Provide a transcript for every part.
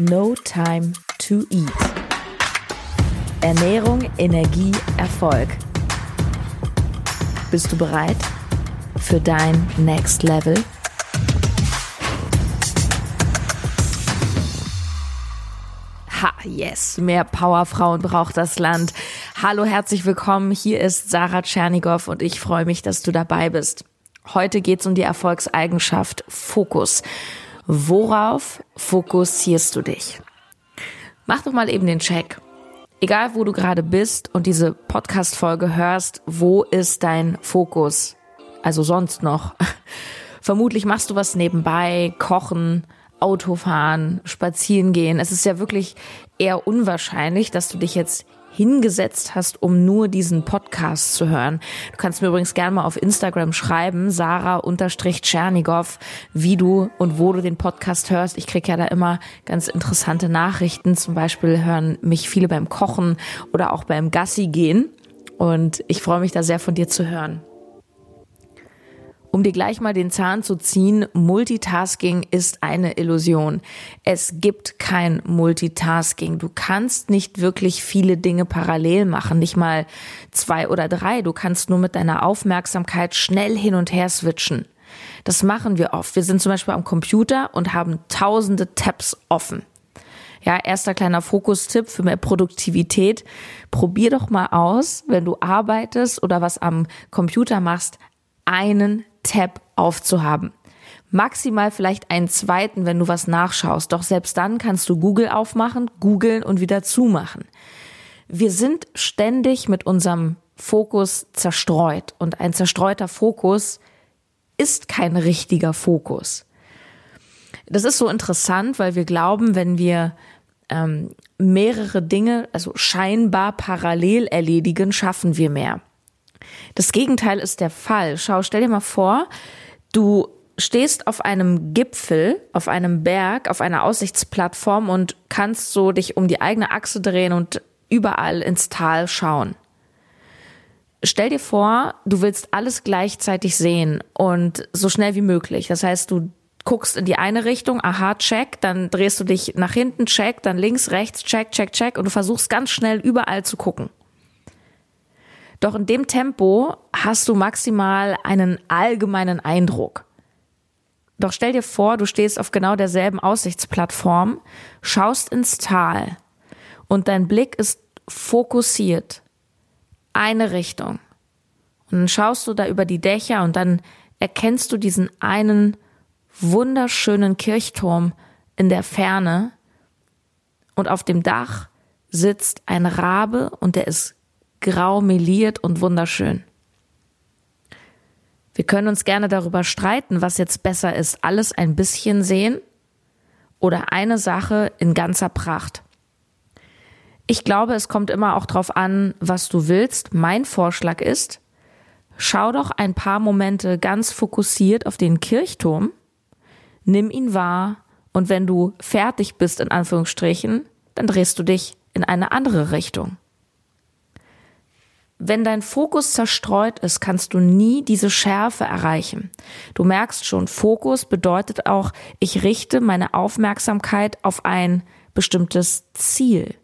No Time to Eat. Ernährung, Energie, Erfolg. Bist du bereit für dein Next Level? Ha, yes, mehr Powerfrauen braucht das Land. Hallo, herzlich willkommen. Hier ist Sarah Tschernigow und ich freue mich, dass du dabei bist. Heute geht es um die Erfolgseigenschaft Fokus. Worauf fokussierst du dich? Mach doch mal eben den Check. Egal, wo du gerade bist und diese Podcast-Folge hörst, wo ist dein Fokus? Also sonst noch. Vermutlich machst du was nebenbei, kochen, Autofahren, spazieren gehen. Es ist ja wirklich eher unwahrscheinlich, dass du dich jetzt hingesetzt hast, um nur diesen Podcast zu hören. Du kannst mir übrigens gerne mal auf Instagram schreiben, Sarah-Tschernigow, wie du und wo du den Podcast hörst. Ich krieg ja da immer ganz interessante Nachrichten. Zum Beispiel hören mich viele beim Kochen oder auch beim Gassi gehen. Und ich freue mich da sehr von dir zu hören. Um dir gleich mal den Zahn zu ziehen, Multitasking ist eine Illusion. Es gibt kein Multitasking. Du kannst nicht wirklich viele Dinge parallel machen, nicht mal zwei oder drei. Du kannst nur mit deiner Aufmerksamkeit schnell hin und her switchen. Das machen wir oft. Wir sind zum Beispiel am Computer und haben tausende Tabs offen. Ja, erster kleiner Fokustipp für mehr Produktivität. Probier doch mal aus, wenn du arbeitest oder was am Computer machst, einen Tab aufzuhaben. Maximal vielleicht einen zweiten, wenn du was nachschaust. Doch selbst dann kannst du Google aufmachen, googeln und wieder zumachen. Wir sind ständig mit unserem Fokus zerstreut und ein zerstreuter Fokus ist kein richtiger Fokus. Das ist so interessant, weil wir glauben, wenn wir ähm, mehrere Dinge, also scheinbar parallel erledigen, schaffen wir mehr. Das Gegenteil ist der Fall. Schau, stell dir mal vor, du stehst auf einem Gipfel, auf einem Berg, auf einer Aussichtsplattform und kannst so dich um die eigene Achse drehen und überall ins Tal schauen. Stell dir vor, du willst alles gleichzeitig sehen und so schnell wie möglich. Das heißt, du guckst in die eine Richtung, aha, check, dann drehst du dich nach hinten, check, dann links, rechts, check, check, check und du versuchst ganz schnell überall zu gucken. Doch in dem Tempo hast du maximal einen allgemeinen Eindruck. Doch stell dir vor, du stehst auf genau derselben Aussichtsplattform, schaust ins Tal und dein Blick ist fokussiert. Eine Richtung. Und dann schaust du da über die Dächer und dann erkennst du diesen einen wunderschönen Kirchturm in der Ferne und auf dem Dach sitzt ein Rabe und der ist grau meliert und wunderschön. Wir können uns gerne darüber streiten, was jetzt besser ist, alles ein bisschen sehen oder eine Sache in ganzer Pracht. Ich glaube, es kommt immer auch darauf an, was du willst. Mein Vorschlag ist, schau doch ein paar Momente ganz fokussiert auf den Kirchturm, nimm ihn wahr und wenn du fertig bist, in Anführungsstrichen, dann drehst du dich in eine andere Richtung. Wenn dein Fokus zerstreut ist, kannst du nie diese Schärfe erreichen. Du merkst schon, Fokus bedeutet auch, ich richte meine Aufmerksamkeit auf ein bestimmtes Ziel.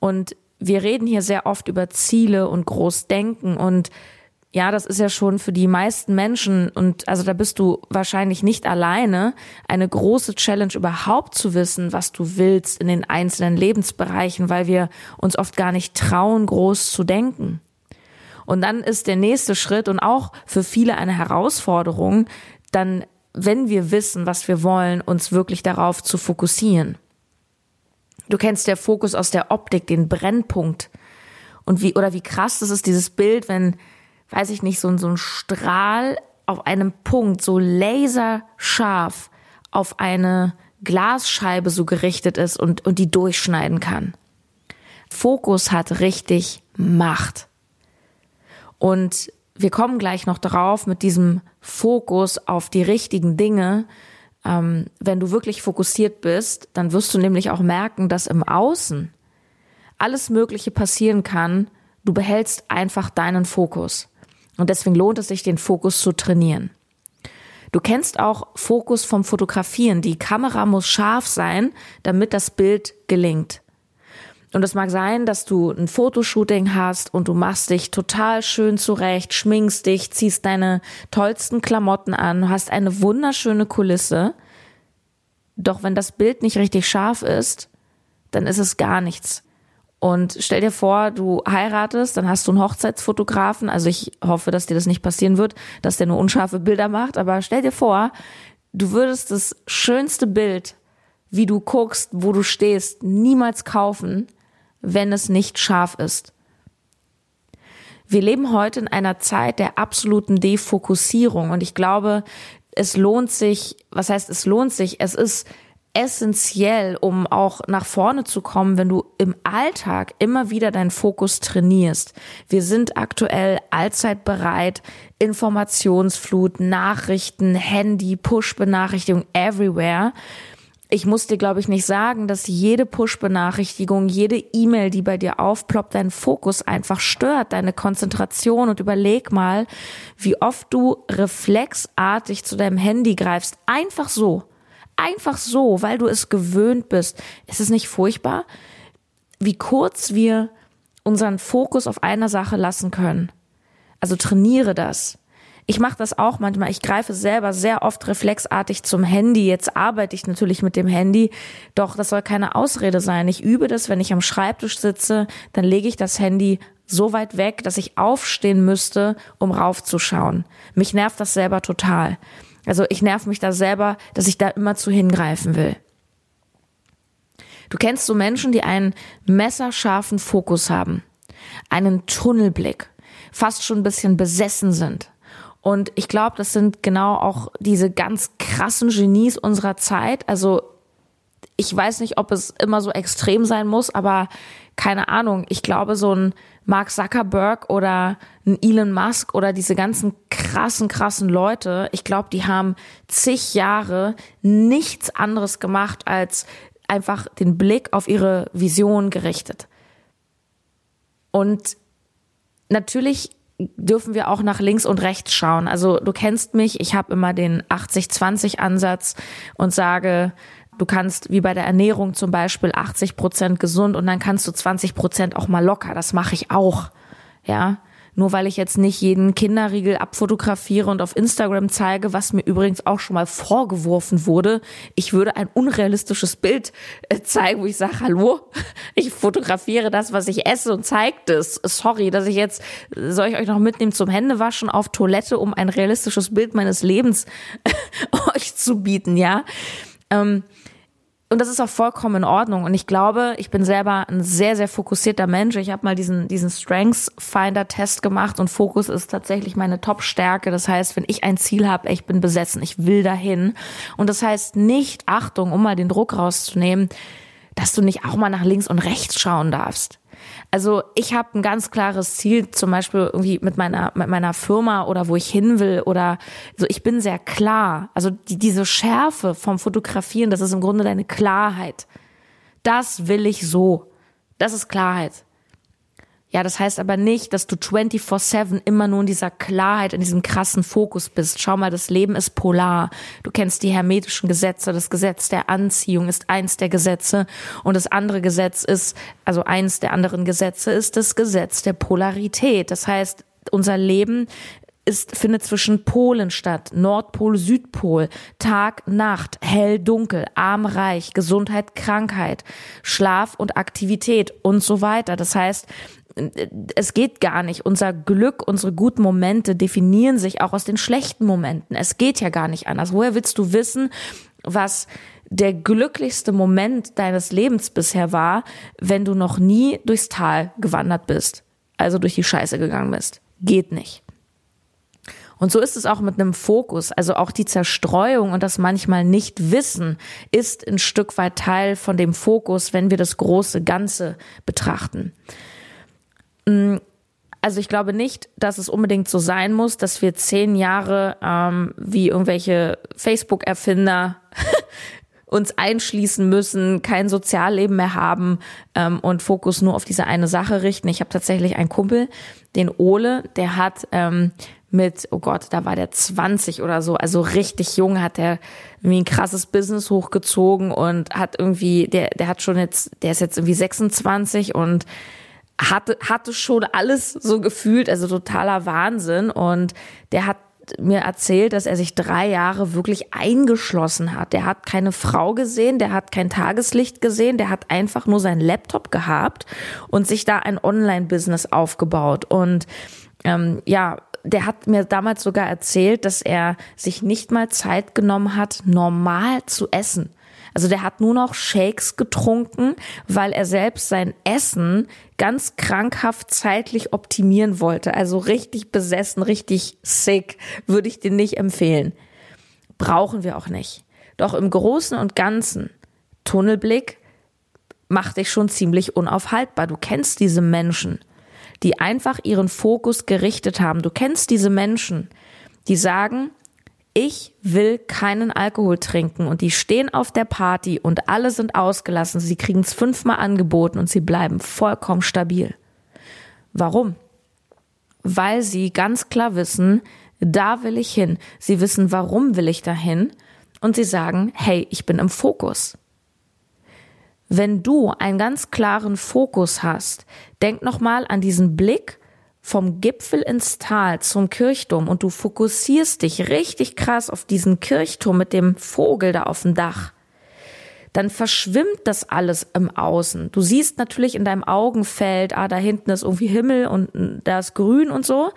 Und wir reden hier sehr oft über Ziele und Großdenken und ja, das ist ja schon für die meisten Menschen und also da bist du wahrscheinlich nicht alleine, eine große Challenge überhaupt zu wissen, was du willst in den einzelnen Lebensbereichen, weil wir uns oft gar nicht trauen, groß zu denken. Und dann ist der nächste Schritt und auch für viele eine Herausforderung, dann, wenn wir wissen, was wir wollen, uns wirklich darauf zu fokussieren. Du kennst der Fokus aus der Optik, den Brennpunkt. Und wie, oder wie krass das ist, dieses Bild, wenn weiß ich nicht, so, so ein Strahl auf einem Punkt, so laserscharf auf eine Glasscheibe so gerichtet ist und, und die durchschneiden kann. Fokus hat richtig Macht. Und wir kommen gleich noch darauf mit diesem Fokus auf die richtigen Dinge. Ähm, wenn du wirklich fokussiert bist, dann wirst du nämlich auch merken, dass im Außen alles Mögliche passieren kann. Du behältst einfach deinen Fokus. Und deswegen lohnt es sich, den Fokus zu trainieren. Du kennst auch Fokus vom Fotografieren. Die Kamera muss scharf sein, damit das Bild gelingt. Und es mag sein, dass du ein Fotoshooting hast und du machst dich total schön zurecht, schminkst dich, ziehst deine tollsten Klamotten an, hast eine wunderschöne Kulisse. Doch wenn das Bild nicht richtig scharf ist, dann ist es gar nichts. Und stell dir vor, du heiratest, dann hast du einen Hochzeitsfotografen. Also ich hoffe, dass dir das nicht passieren wird, dass der nur unscharfe Bilder macht. Aber stell dir vor, du würdest das schönste Bild, wie du guckst, wo du stehst, niemals kaufen, wenn es nicht scharf ist. Wir leben heute in einer Zeit der absoluten Defokussierung und ich glaube, es lohnt sich, was heißt es lohnt sich? Es ist essentiell, um auch nach vorne zu kommen, wenn du im Alltag immer wieder deinen Fokus trainierst. Wir sind aktuell allzeit bereit, Informationsflut, Nachrichten, Handy, Push-Benachrichtigung everywhere. Ich muss dir, glaube ich, nicht sagen, dass jede Push-Benachrichtigung, jede E-Mail, die bei dir aufploppt, deinen Fokus einfach stört, deine Konzentration. Und überleg mal, wie oft du reflexartig zu deinem Handy greifst. Einfach so Einfach so, weil du es gewöhnt bist. Ist es nicht furchtbar, wie kurz wir unseren Fokus auf einer Sache lassen können? Also trainiere das. Ich mache das auch manchmal. Ich greife selber sehr oft reflexartig zum Handy. Jetzt arbeite ich natürlich mit dem Handy, doch das soll keine Ausrede sein. Ich übe das, wenn ich am Schreibtisch sitze, dann lege ich das Handy so weit weg, dass ich aufstehen müsste, um raufzuschauen. Mich nervt das selber total. Also ich nerv mich da selber, dass ich da immer zu hingreifen will. Du kennst so Menschen, die einen messerscharfen Fokus haben, einen Tunnelblick, fast schon ein bisschen besessen sind. Und ich glaube, das sind genau auch diese ganz krassen Genies unserer Zeit. Also ich weiß nicht, ob es immer so extrem sein muss, aber keine Ahnung. Ich glaube, so ein Mark Zuckerberg oder ein Elon Musk oder diese ganzen krassen, krassen Leute, ich glaube, die haben zig Jahre nichts anderes gemacht, als einfach den Blick auf ihre Vision gerichtet. Und natürlich dürfen wir auch nach links und rechts schauen. Also du kennst mich, ich habe immer den 80-20-Ansatz und sage, Du kannst, wie bei der Ernährung zum Beispiel, 80 Prozent gesund und dann kannst du 20 Prozent auch mal locker. Das mache ich auch. Ja. Nur weil ich jetzt nicht jeden Kinderriegel abfotografiere und auf Instagram zeige, was mir übrigens auch schon mal vorgeworfen wurde, ich würde ein unrealistisches Bild äh, zeigen, wo ich sage, hallo, ich fotografiere das, was ich esse und zeige das. Sorry, dass ich jetzt, soll ich euch noch mitnehmen zum Händewaschen auf Toilette, um ein realistisches Bild meines Lebens euch zu bieten, ja. Ähm, und das ist auch vollkommen in Ordnung. Und ich glaube, ich bin selber ein sehr, sehr fokussierter Mensch. Ich habe mal diesen, diesen Strengths Finder Test gemacht und Fokus ist tatsächlich meine Top-Stärke. Das heißt, wenn ich ein Ziel habe, ich bin besessen, ich will dahin. Und das heißt nicht, Achtung, um mal den Druck rauszunehmen, dass du nicht auch mal nach links und rechts schauen darfst. Also ich habe ein ganz klares Ziel, zum Beispiel irgendwie mit meiner mit meiner Firma oder wo ich hin will oder so. Ich bin sehr klar. Also die, diese Schärfe vom Fotografieren, das ist im Grunde deine Klarheit. Das will ich so. Das ist Klarheit. Ja, das heißt aber nicht, dass du 24-7 immer nur in dieser Klarheit, in diesem krassen Fokus bist. Schau mal, das Leben ist polar. Du kennst die hermetischen Gesetze. Das Gesetz der Anziehung ist eins der Gesetze. Und das andere Gesetz ist, also eins der anderen Gesetze ist das Gesetz der Polarität. Das heißt, unser Leben ist, findet zwischen Polen statt, Nordpol, Südpol, Tag, Nacht, hell, dunkel, arm, reich, Gesundheit, Krankheit, Schlaf und Aktivität und so weiter. Das heißt, es geht gar nicht. Unser Glück, unsere guten Momente definieren sich auch aus den schlechten Momenten. Es geht ja gar nicht anders. Woher willst du wissen, was der glücklichste Moment deines Lebens bisher war, wenn du noch nie durchs Tal gewandert bist? Also durch die Scheiße gegangen bist. Geht nicht. Und so ist es auch mit einem Fokus. Also auch die Zerstreuung und das manchmal nicht wissen ist ein Stück weit Teil von dem Fokus, wenn wir das große Ganze betrachten. Mm, also ich glaube nicht, dass es unbedingt so sein muss, dass wir zehn Jahre ähm, wie irgendwelche Facebook-Erfinder uns einschließen müssen, kein Sozialleben mehr haben ähm, und Fokus nur auf diese eine Sache richten. Ich habe tatsächlich einen Kumpel, den Ole, der hat ähm, mit, oh Gott, da war der 20 oder so, also richtig jung hat er irgendwie ein krasses Business hochgezogen und hat irgendwie, der, der hat schon jetzt, der ist jetzt irgendwie 26 und hatte, hatte schon alles so gefühlt, also totaler Wahnsinn und der hat mir erzählt, dass er sich drei Jahre wirklich eingeschlossen hat. Der hat keine Frau gesehen, der hat kein Tageslicht gesehen, der hat einfach nur seinen Laptop gehabt und sich da ein Online-Business aufgebaut. Und ähm, ja, der hat mir damals sogar erzählt, dass er sich nicht mal Zeit genommen hat, normal zu essen. Also der hat nur noch Shakes getrunken, weil er selbst sein Essen ganz krankhaft zeitlich optimieren wollte. Also richtig besessen, richtig sick, würde ich dir nicht empfehlen. Brauchen wir auch nicht. Doch im Großen und Ganzen, Tunnelblick macht dich schon ziemlich unaufhaltbar. Du kennst diese Menschen, die einfach ihren Fokus gerichtet haben. Du kennst diese Menschen, die sagen, ich will keinen Alkohol trinken und die stehen auf der Party und alle sind ausgelassen, sie kriegen es fünfmal angeboten und sie bleiben vollkommen stabil. Warum? Weil sie ganz klar wissen, da will ich hin. Sie wissen, warum will ich dahin und sie sagen, hey, ich bin im Fokus. Wenn du einen ganz klaren Fokus hast, denk nochmal an diesen Blick vom Gipfel ins Tal zum Kirchturm und du fokussierst dich richtig krass auf diesen Kirchturm mit dem Vogel da auf dem Dach, dann verschwimmt das alles im Außen. Du siehst natürlich in deinem Augenfeld, ah, da hinten ist irgendwie Himmel und da ist grün und so,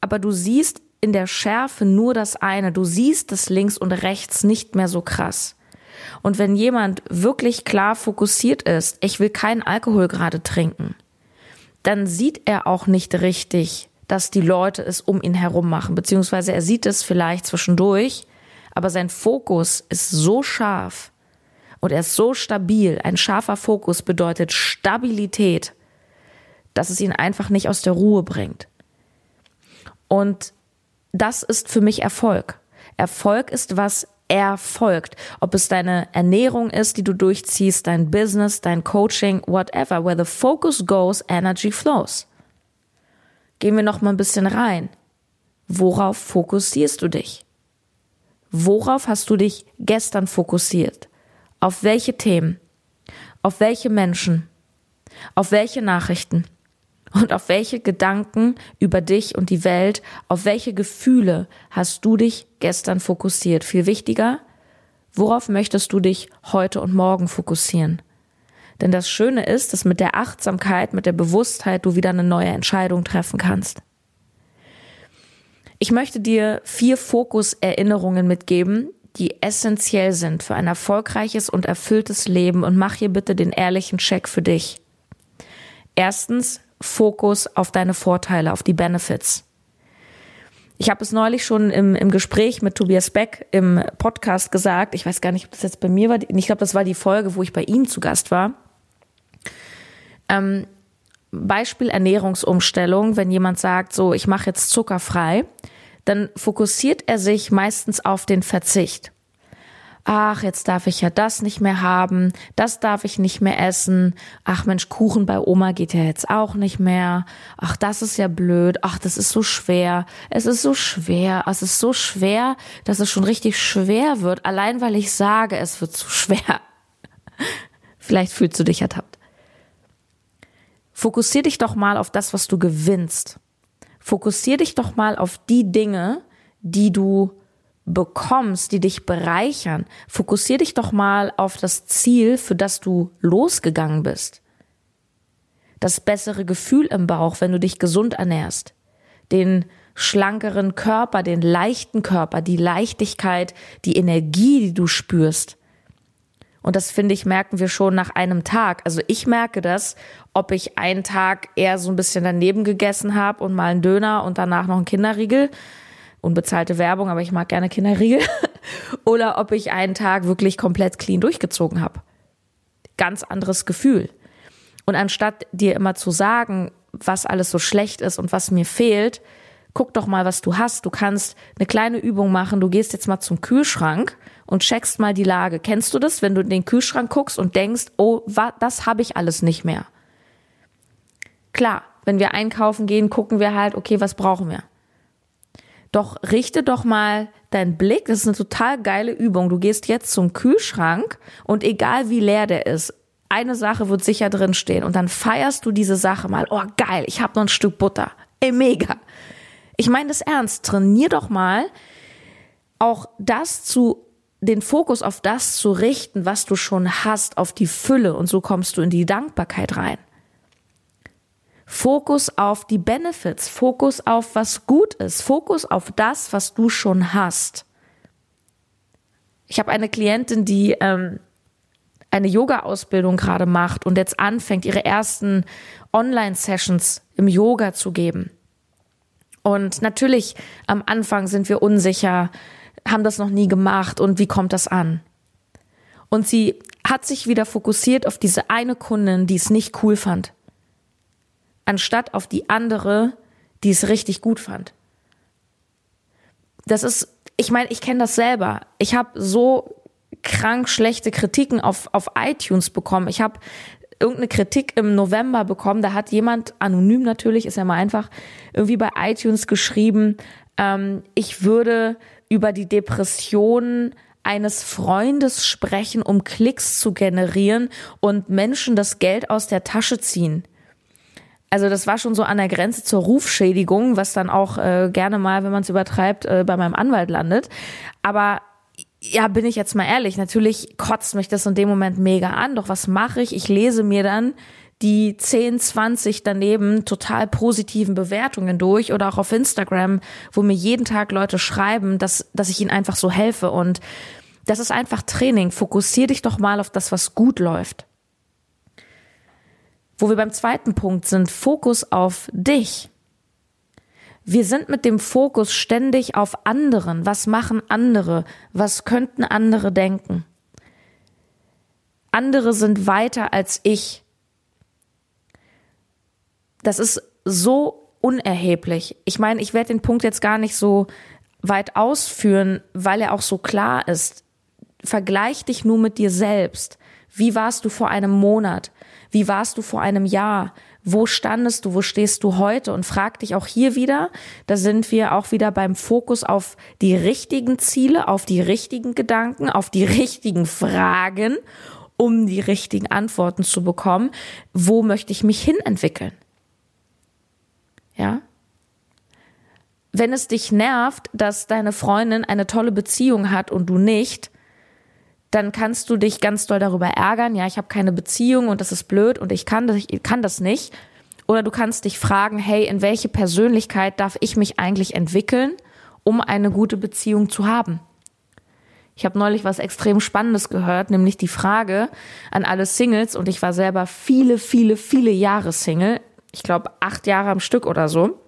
aber du siehst in der Schärfe nur das eine. Du siehst das links und rechts nicht mehr so krass. Und wenn jemand wirklich klar fokussiert ist, ich will keinen Alkohol gerade trinken, dann sieht er auch nicht richtig, dass die Leute es um ihn herum machen, beziehungsweise er sieht es vielleicht zwischendurch, aber sein Fokus ist so scharf und er ist so stabil. Ein scharfer Fokus bedeutet Stabilität, dass es ihn einfach nicht aus der Ruhe bringt. Und das ist für mich Erfolg. Erfolg ist was erfolgt. Ob es deine Ernährung ist, die du durchziehst, dein Business, dein Coaching, whatever. Where the focus goes, energy flows. Gehen wir noch mal ein bisschen rein. Worauf fokussierst du dich? Worauf hast du dich gestern fokussiert? Auf welche Themen? Auf welche Menschen? Auf welche Nachrichten? Und auf welche Gedanken über dich und die Welt, auf welche Gefühle hast du dich gestern fokussiert? Viel wichtiger, worauf möchtest du dich heute und morgen fokussieren? Denn das Schöne ist, dass mit der Achtsamkeit, mit der Bewusstheit du wieder eine neue Entscheidung treffen kannst. Ich möchte dir vier Fokuserinnerungen mitgeben, die essentiell sind für ein erfolgreiches und erfülltes Leben und mach hier bitte den ehrlichen Check für dich. Erstens, Fokus auf deine Vorteile, auf die Benefits. Ich habe es neulich schon im, im Gespräch mit Tobias Beck im Podcast gesagt. Ich weiß gar nicht, ob das jetzt bei mir war. Ich glaube, das war die Folge, wo ich bei ihm zu Gast war. Ähm, Beispiel Ernährungsumstellung, wenn jemand sagt, so, ich mache jetzt zuckerfrei, dann fokussiert er sich meistens auf den Verzicht ach, jetzt darf ich ja das nicht mehr haben, das darf ich nicht mehr essen, ach Mensch, Kuchen bei Oma geht ja jetzt auch nicht mehr, ach, das ist ja blöd, ach, das ist so schwer, es ist so schwer, es ist so schwer, dass es schon richtig schwer wird, allein weil ich sage, es wird zu schwer. Vielleicht fühlst du dich ertappt. Fokussier dich doch mal auf das, was du gewinnst. Fokussier dich doch mal auf die Dinge, die du bekommst, die dich bereichern, fokussier dich doch mal auf das Ziel, für das du losgegangen bist. Das bessere Gefühl im Bauch, wenn du dich gesund ernährst. Den schlankeren Körper, den leichten Körper, die Leichtigkeit, die Energie, die du spürst. Und das finde ich, merken wir schon nach einem Tag. Also ich merke das, ob ich einen Tag eher so ein bisschen daneben gegessen habe und mal einen Döner und danach noch einen Kinderriegel unbezahlte Werbung, aber ich mag gerne Kinderriegel. Oder ob ich einen Tag wirklich komplett clean durchgezogen habe. Ganz anderes Gefühl. Und anstatt dir immer zu sagen, was alles so schlecht ist und was mir fehlt, guck doch mal, was du hast. Du kannst eine kleine Übung machen. Du gehst jetzt mal zum Kühlschrank und checkst mal die Lage. Kennst du das, wenn du in den Kühlschrank guckst und denkst, oh, das habe ich alles nicht mehr? Klar, wenn wir einkaufen gehen, gucken wir halt, okay, was brauchen wir? Doch richte doch mal deinen Blick, das ist eine total geile Übung. Du gehst jetzt zum Kühlschrank und egal wie leer der ist, eine Sache wird sicher drin stehen und dann feierst du diese Sache mal. Oh geil, ich habe noch ein Stück Butter. Ey, mega. Ich meine das ernst. Trainier doch mal auch das zu den Fokus auf das zu richten, was du schon hast, auf die Fülle und so kommst du in die Dankbarkeit rein. Fokus auf die Benefits, Fokus auf was gut ist, Fokus auf das, was du schon hast. Ich habe eine Klientin, die ähm, eine Yoga-Ausbildung gerade macht und jetzt anfängt, ihre ersten Online-Sessions im Yoga zu geben. Und natürlich am Anfang sind wir unsicher, haben das noch nie gemacht und wie kommt das an? Und sie hat sich wieder fokussiert auf diese eine Kundin, die es nicht cool fand anstatt auf die andere, die es richtig gut fand. Das ist, ich meine, ich kenne das selber. Ich habe so krank schlechte Kritiken auf, auf iTunes bekommen. Ich habe irgendeine Kritik im November bekommen. Da hat jemand, anonym natürlich, ist ja mal einfach, irgendwie bei iTunes geschrieben, ähm, ich würde über die Depressionen eines Freundes sprechen, um Klicks zu generieren und Menschen das Geld aus der Tasche ziehen also das war schon so an der Grenze zur Rufschädigung, was dann auch äh, gerne mal, wenn man es übertreibt, äh, bei meinem Anwalt landet. Aber ja, bin ich jetzt mal ehrlich, natürlich kotzt mich das in dem Moment mega an. Doch was mache ich? Ich lese mir dann die 10, 20 daneben total positiven Bewertungen durch oder auch auf Instagram, wo mir jeden Tag Leute schreiben, dass, dass ich ihnen einfach so helfe. Und das ist einfach Training. Fokussier dich doch mal auf das, was gut läuft. Wo wir beim zweiten Punkt sind, Fokus auf dich. Wir sind mit dem Fokus ständig auf anderen. Was machen andere? Was könnten andere denken? Andere sind weiter als ich. Das ist so unerheblich. Ich meine, ich werde den Punkt jetzt gar nicht so weit ausführen, weil er auch so klar ist. Vergleich dich nur mit dir selbst. Wie warst du vor einem Monat? Wie warst du vor einem Jahr? Wo standest du? Wo stehst du heute? Und frag dich auch hier wieder, da sind wir auch wieder beim Fokus auf die richtigen Ziele, auf die richtigen Gedanken, auf die richtigen Fragen, um die richtigen Antworten zu bekommen. Wo möchte ich mich hin entwickeln? Ja? Wenn es dich nervt, dass deine Freundin eine tolle Beziehung hat und du nicht, dann kannst du dich ganz doll darüber ärgern, ja, ich habe keine Beziehung und das ist blöd und ich kann das, ich kann das nicht. Oder du kannst dich fragen, hey, in welche Persönlichkeit darf ich mich eigentlich entwickeln, um eine gute Beziehung zu haben? Ich habe neulich was extrem Spannendes gehört, nämlich die Frage an alle Singles, und ich war selber viele, viele, viele Jahre Single, ich glaube acht Jahre am Stück oder so,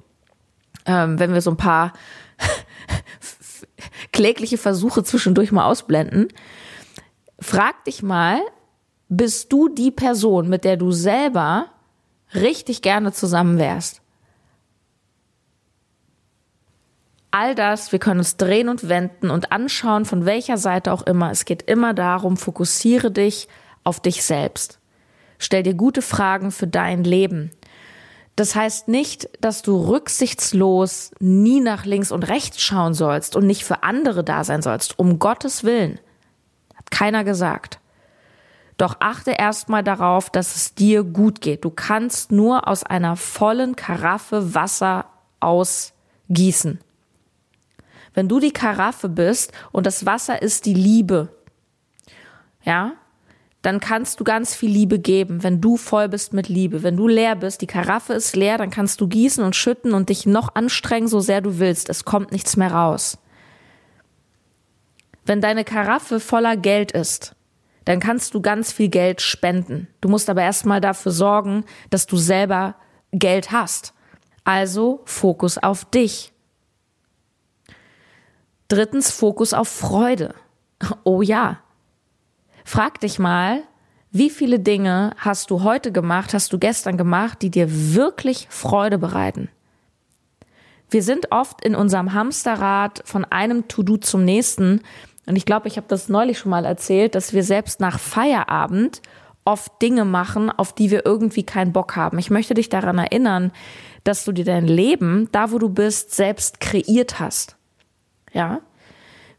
ähm, wenn wir so ein paar klägliche Versuche zwischendurch mal ausblenden. Frag dich mal, bist du die Person, mit der du selber richtig gerne zusammen wärst? All das, wir können uns drehen und wenden und anschauen, von welcher Seite auch immer. Es geht immer darum, fokussiere dich auf dich selbst. Stell dir gute Fragen für dein Leben. Das heißt nicht, dass du rücksichtslos nie nach links und rechts schauen sollst und nicht für andere da sein sollst. Um Gottes Willen keiner gesagt. Doch achte erstmal darauf, dass es dir gut geht. Du kannst nur aus einer vollen Karaffe Wasser ausgießen. Wenn du die Karaffe bist und das Wasser ist die Liebe, ja, dann kannst du ganz viel Liebe geben, wenn du voll bist mit Liebe. Wenn du leer bist, die Karaffe ist leer, dann kannst du gießen und schütten und dich noch anstrengen, so sehr du willst. Es kommt nichts mehr raus. Wenn deine Karaffe voller Geld ist, dann kannst du ganz viel Geld spenden. Du musst aber erstmal dafür sorgen, dass du selber Geld hast. Also Fokus auf dich. Drittens Fokus auf Freude. Oh ja. Frag dich mal, wie viele Dinge hast du heute gemacht, hast du gestern gemacht, die dir wirklich Freude bereiten? Wir sind oft in unserem Hamsterrad von einem To-Do zum nächsten und ich glaube, ich habe das neulich schon mal erzählt, dass wir selbst nach Feierabend oft Dinge machen, auf die wir irgendwie keinen Bock haben. Ich möchte dich daran erinnern, dass du dir dein Leben, da wo du bist, selbst kreiert hast. Ja.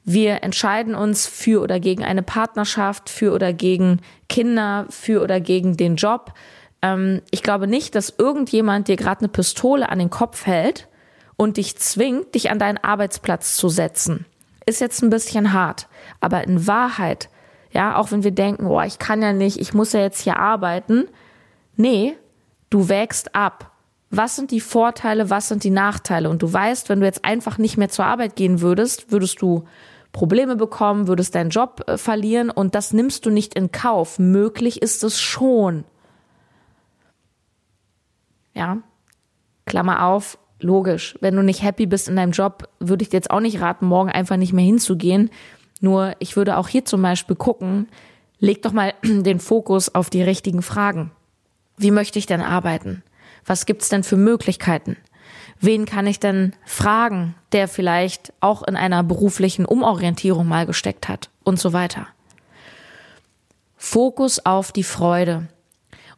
Wir entscheiden uns für oder gegen eine Partnerschaft, für oder gegen Kinder, für oder gegen den Job. Ähm, ich glaube nicht, dass irgendjemand dir gerade eine Pistole an den Kopf hält und dich zwingt, dich an deinen Arbeitsplatz zu setzen. Ist jetzt ein bisschen hart, aber in Wahrheit, ja, auch wenn wir denken, oh, ich kann ja nicht, ich muss ja jetzt hier arbeiten. Nee, du wägst ab. Was sind die Vorteile, was sind die Nachteile? Und du weißt, wenn du jetzt einfach nicht mehr zur Arbeit gehen würdest, würdest du Probleme bekommen, würdest deinen Job äh, verlieren und das nimmst du nicht in Kauf. Möglich ist es schon. Ja, Klammer auf, logisch. Wenn du nicht happy bist in deinem Job, würde ich dir jetzt auch nicht raten, morgen einfach nicht mehr hinzugehen. Nur ich würde auch hier zum Beispiel gucken, leg doch mal den Fokus auf die richtigen Fragen. Wie möchte ich denn arbeiten? Was gibt's denn für Möglichkeiten? Wen kann ich denn fragen, der vielleicht auch in einer beruflichen Umorientierung mal gesteckt hat und so weiter. Fokus auf die Freude.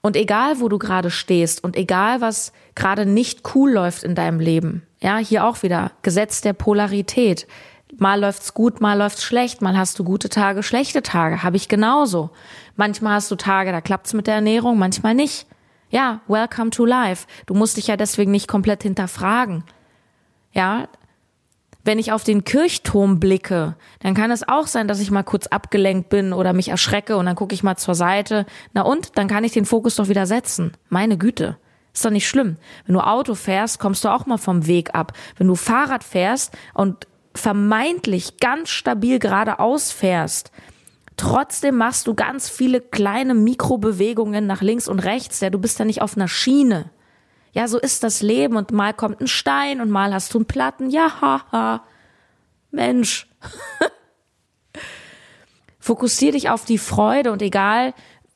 Und egal, wo du gerade stehst und egal, was gerade nicht cool läuft in deinem Leben, ja, hier auch wieder Gesetz der Polarität. Mal läuft's gut, mal läuft's schlecht, mal hast du gute Tage, schlechte Tage, habe ich genauso. Manchmal hast du Tage, da klappt's mit der Ernährung, manchmal nicht. Ja, welcome to life. Du musst dich ja deswegen nicht komplett hinterfragen. Ja, wenn ich auf den Kirchturm blicke, dann kann es auch sein, dass ich mal kurz abgelenkt bin oder mich erschrecke und dann gucke ich mal zur Seite. Na und, dann kann ich den Fokus doch wieder setzen. Meine Güte. Ist doch nicht schlimm. Wenn du Auto fährst, kommst du auch mal vom Weg ab. Wenn du Fahrrad fährst und vermeintlich ganz stabil geradeaus fährst, Trotzdem machst du ganz viele kleine Mikrobewegungen nach links und rechts. Ja, du bist ja nicht auf einer Schiene. Ja, so ist das Leben und mal kommt ein Stein und mal hast du einen Platten. Ja, haha. Mensch. Fokussier dich auf die Freude und egal,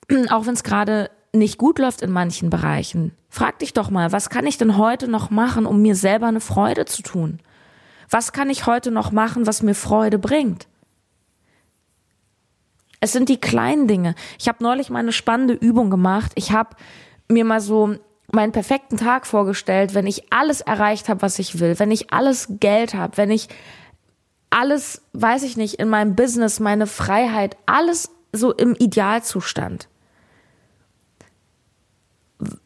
auch wenn es gerade nicht gut läuft in manchen Bereichen, frag dich doch mal, was kann ich denn heute noch machen, um mir selber eine Freude zu tun? Was kann ich heute noch machen, was mir Freude bringt? Es sind die kleinen Dinge. Ich habe neulich mal eine spannende Übung gemacht. Ich habe mir mal so meinen perfekten Tag vorgestellt, wenn ich alles erreicht habe, was ich will, wenn ich alles Geld habe, wenn ich alles, weiß ich nicht, in meinem Business, meine Freiheit, alles so im Idealzustand.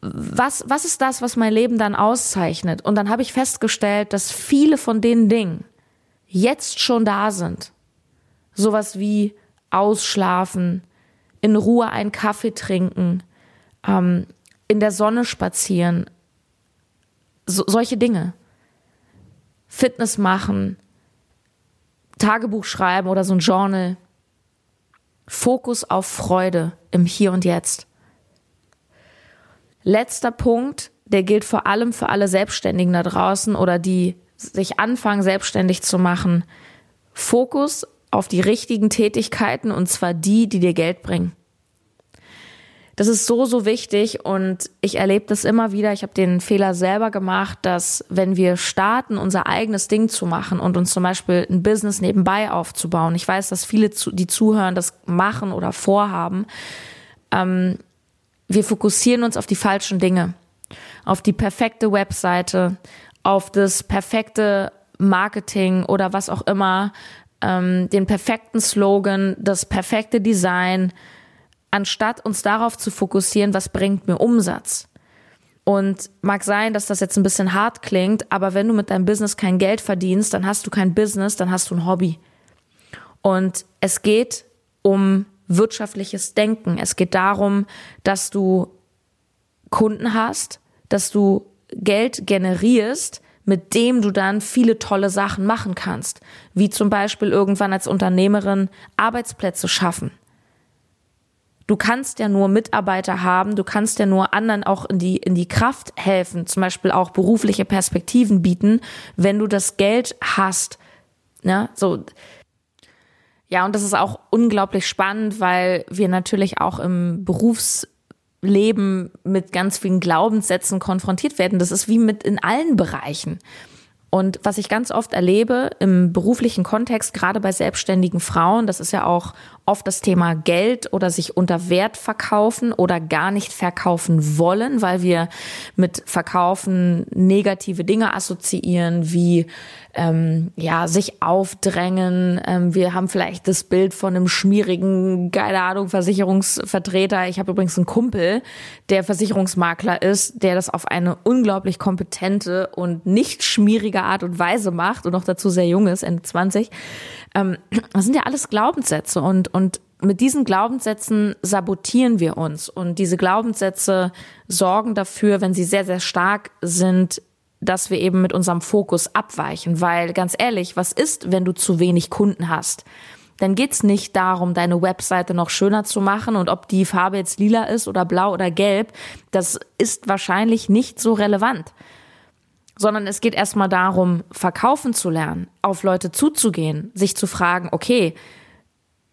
Was, was ist das, was mein Leben dann auszeichnet? Und dann habe ich festgestellt, dass viele von den Dingen jetzt schon da sind. Sowas wie ausschlafen, in Ruhe einen Kaffee trinken, ähm, in der Sonne spazieren, so, solche Dinge. Fitness machen, Tagebuch schreiben oder so ein Journal. Fokus auf Freude im Hier und Jetzt. Letzter Punkt, der gilt vor allem für alle Selbstständigen da draußen oder die sich anfangen, selbstständig zu machen. Fokus auf die richtigen Tätigkeiten und zwar die, die dir Geld bringen. Das ist so, so wichtig und ich erlebe das immer wieder. Ich habe den Fehler selber gemacht, dass wenn wir starten, unser eigenes Ding zu machen und uns zum Beispiel ein Business nebenbei aufzubauen, ich weiß, dass viele, die zuhören, das machen oder vorhaben, ähm, wir fokussieren uns auf die falschen Dinge, auf die perfekte Webseite, auf das perfekte Marketing oder was auch immer, ähm, den perfekten Slogan, das perfekte Design, anstatt uns darauf zu fokussieren, was bringt mir Umsatz. Und mag sein, dass das jetzt ein bisschen hart klingt, aber wenn du mit deinem Business kein Geld verdienst, dann hast du kein Business, dann hast du ein Hobby. Und es geht um wirtschaftliches Denken. Es geht darum, dass du Kunden hast, dass du Geld generierst, mit dem du dann viele tolle Sachen machen kannst, wie zum Beispiel irgendwann als Unternehmerin Arbeitsplätze schaffen. Du kannst ja nur Mitarbeiter haben, du kannst ja nur anderen auch in die, in die Kraft helfen, zum Beispiel auch berufliche Perspektiven bieten, wenn du das Geld hast. Ja, so. Ja, und das ist auch unglaublich spannend, weil wir natürlich auch im Berufs Leben mit ganz vielen Glaubenssätzen konfrontiert werden. Das ist wie mit in allen Bereichen. Und was ich ganz oft erlebe im beruflichen Kontext, gerade bei selbstständigen Frauen, das ist ja auch oft das Thema Geld oder sich unter Wert verkaufen oder gar nicht verkaufen wollen, weil wir mit Verkaufen negative Dinge assoziieren, wie ähm, ja sich aufdrängen. Ähm, wir haben vielleicht das Bild von einem schmierigen, keine Ahnung, Versicherungsvertreter. Ich habe übrigens einen Kumpel, der Versicherungsmakler ist, der das auf eine unglaublich kompetente und nicht schmierige Art und Weise macht und noch dazu sehr jung ist, Ende 20. Ähm, das sind ja alles Glaubenssätze und, und mit diesen Glaubenssätzen sabotieren wir uns. Und diese Glaubenssätze sorgen dafür, wenn sie sehr, sehr stark sind, dass wir eben mit unserem Fokus abweichen. Weil ganz ehrlich, was ist, wenn du zu wenig Kunden hast? Dann geht's nicht darum, deine Webseite noch schöner zu machen und ob die Farbe jetzt lila ist oder blau oder gelb. Das ist wahrscheinlich nicht so relevant sondern es geht erstmal darum, verkaufen zu lernen, auf Leute zuzugehen, sich zu fragen, okay,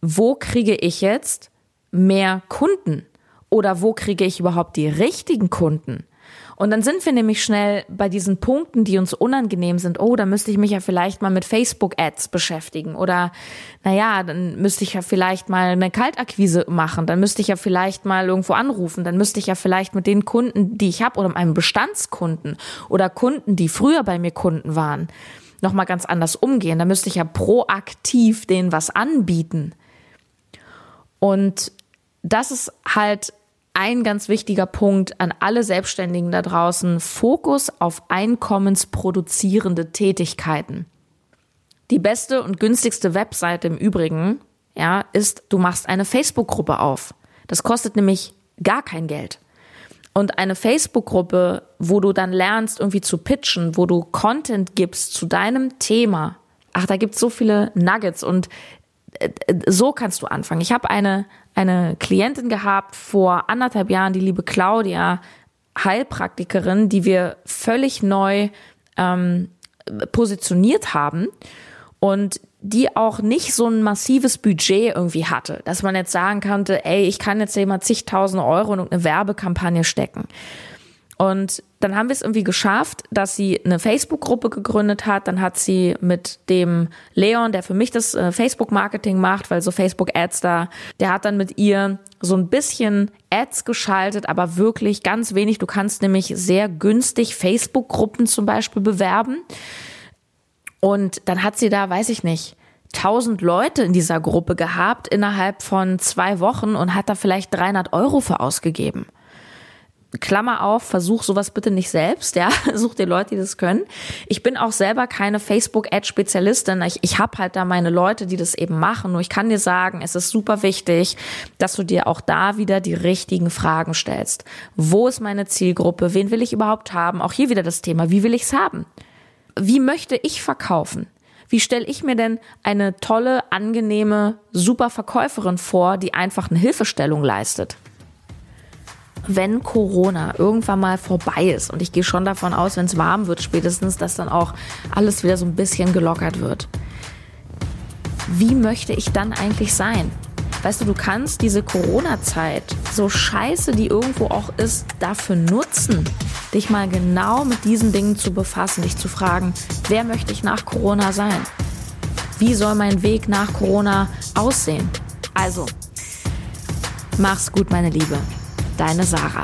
wo kriege ich jetzt mehr Kunden? Oder wo kriege ich überhaupt die richtigen Kunden? Und dann sind wir nämlich schnell bei diesen Punkten, die uns unangenehm sind. Oh, da müsste ich mich ja vielleicht mal mit Facebook-Ads beschäftigen. Oder, naja, dann müsste ich ja vielleicht mal eine Kaltakquise machen. Dann müsste ich ja vielleicht mal irgendwo anrufen. Dann müsste ich ja vielleicht mit den Kunden, die ich habe, oder meinem Bestandskunden oder Kunden, die früher bei mir Kunden waren, nochmal ganz anders umgehen. Da müsste ich ja proaktiv denen was anbieten. Und das ist halt ein ganz wichtiger Punkt an alle Selbstständigen da draußen, Fokus auf einkommensproduzierende Tätigkeiten. Die beste und günstigste Webseite im Übrigen, ja, ist, du machst eine Facebook-Gruppe auf. Das kostet nämlich gar kein Geld. Und eine Facebook-Gruppe, wo du dann lernst, irgendwie zu pitchen, wo du Content gibst zu deinem Thema. Ach, da gibt's so viele Nuggets und äh, äh, so kannst du anfangen. Ich habe eine, eine Klientin gehabt vor anderthalb Jahren, die liebe Claudia, Heilpraktikerin, die wir völlig neu ähm, positioniert haben und die auch nicht so ein massives Budget irgendwie hatte, dass man jetzt sagen konnte, ey, ich kann jetzt hier mal zigtausend Euro in eine Werbekampagne stecken. Und dann haben wir es irgendwie geschafft, dass sie eine Facebook-Gruppe gegründet hat. Dann hat sie mit dem Leon, der für mich das äh, Facebook-Marketing macht, weil so Facebook-Ads da, der hat dann mit ihr so ein bisschen Ads geschaltet, aber wirklich ganz wenig. Du kannst nämlich sehr günstig Facebook-Gruppen zum Beispiel bewerben. Und dann hat sie da, weiß ich nicht, tausend Leute in dieser Gruppe gehabt innerhalb von zwei Wochen und hat da vielleicht 300 Euro für ausgegeben. Klammer auf, versuch sowas bitte nicht selbst, ja, such dir Leute, die das können. Ich bin auch selber keine Facebook-Ad-Spezialistin. Ich, ich habe halt da meine Leute, die das eben machen. Nur ich kann dir sagen, es ist super wichtig, dass du dir auch da wieder die richtigen Fragen stellst. Wo ist meine Zielgruppe? Wen will ich überhaupt haben? Auch hier wieder das Thema, wie will ich's haben? Wie möchte ich verkaufen? Wie stelle ich mir denn eine tolle, angenehme, super Verkäuferin vor, die einfach eine Hilfestellung leistet? Wenn Corona irgendwann mal vorbei ist, und ich gehe schon davon aus, wenn es warm wird spätestens, dass dann auch alles wieder so ein bisschen gelockert wird. Wie möchte ich dann eigentlich sein? Weißt du, du kannst diese Corona-Zeit, so scheiße die irgendwo auch ist, dafür nutzen, dich mal genau mit diesen Dingen zu befassen, dich zu fragen, wer möchte ich nach Corona sein? Wie soll mein Weg nach Corona aussehen? Also, mach's gut, meine Liebe. Deine Sarah.